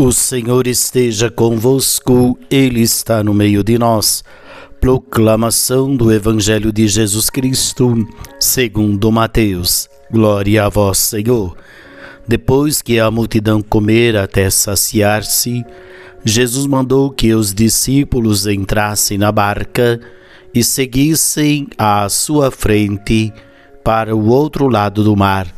O Senhor esteja convosco, Ele está no meio de nós. Proclamação do Evangelho de Jesus Cristo, segundo Mateus. Glória a vós, Senhor. Depois que a multidão comera até saciar-se, Jesus mandou que os discípulos entrassem na barca e seguissem à sua frente para o outro lado do mar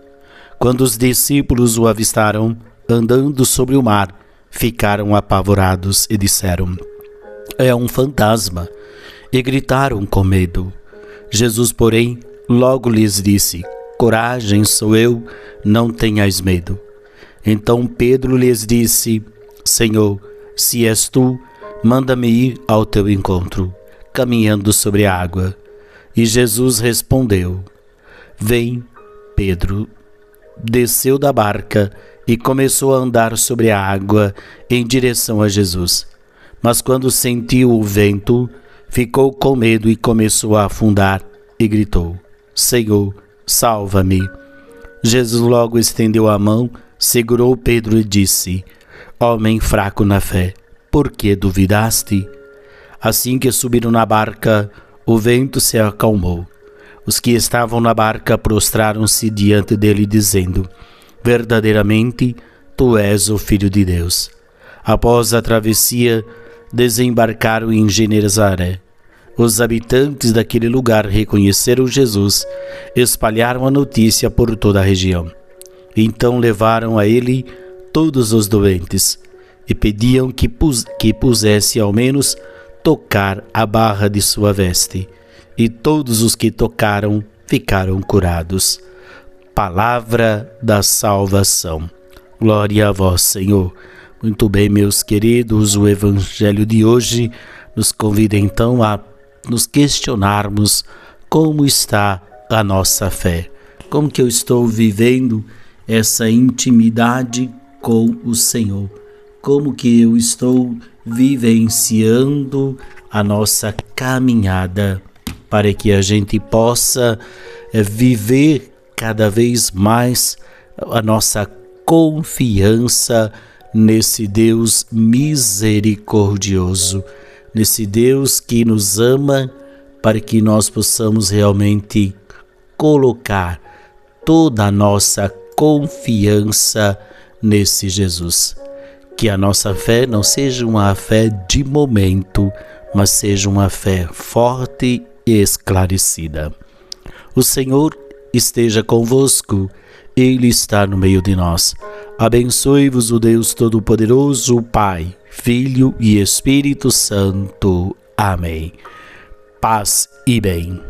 Quando os discípulos o avistaram andando sobre o mar, ficaram apavorados e disseram: É um fantasma. E gritaram com medo. Jesus, porém, logo lhes disse: Coragem, sou eu, não tenhais medo. Então Pedro lhes disse: Senhor, se és tu, manda-me ir ao teu encontro, caminhando sobre a água. E Jesus respondeu: Vem, Pedro desceu da barca e começou a andar sobre a água em direção a Jesus. Mas quando sentiu o vento, ficou com medo e começou a afundar e gritou: Senhor, salva-me. Jesus logo estendeu a mão, segurou Pedro e disse: Homem fraco na fé, por que duvidaste? Assim que subiram na barca, o vento se acalmou os que estavam na barca prostraram-se diante dele, dizendo: Verdadeiramente, tu és o Filho de Deus. Após a travessia, desembarcaram em Genezaré. Os habitantes daquele lugar reconheceram Jesus, espalharam a notícia por toda a região. Então levaram a ele todos os doentes e pediam que, pus que pusesse ao menos tocar a barra de sua veste e todos os que tocaram ficaram curados. Palavra da salvação. Glória a vós, Senhor. Muito bem, meus queridos, o Evangelho de hoje nos convida então a nos questionarmos como está a nossa fé. Como que eu estou vivendo essa intimidade com o Senhor? Como que eu estou vivenciando a nossa caminhada para que a gente possa eh, viver cada vez mais a nossa confiança nesse Deus misericordioso, nesse Deus que nos ama, para que nós possamos realmente colocar toda a nossa confiança nesse Jesus. Que a nossa fé não seja uma fé de momento, mas seja uma fé forte esclarecida. O Senhor esteja convosco, Ele está no meio de nós. Abençoe-vos o Deus Todo-Poderoso, Pai, Filho e Espírito Santo. Amém. Paz e bem.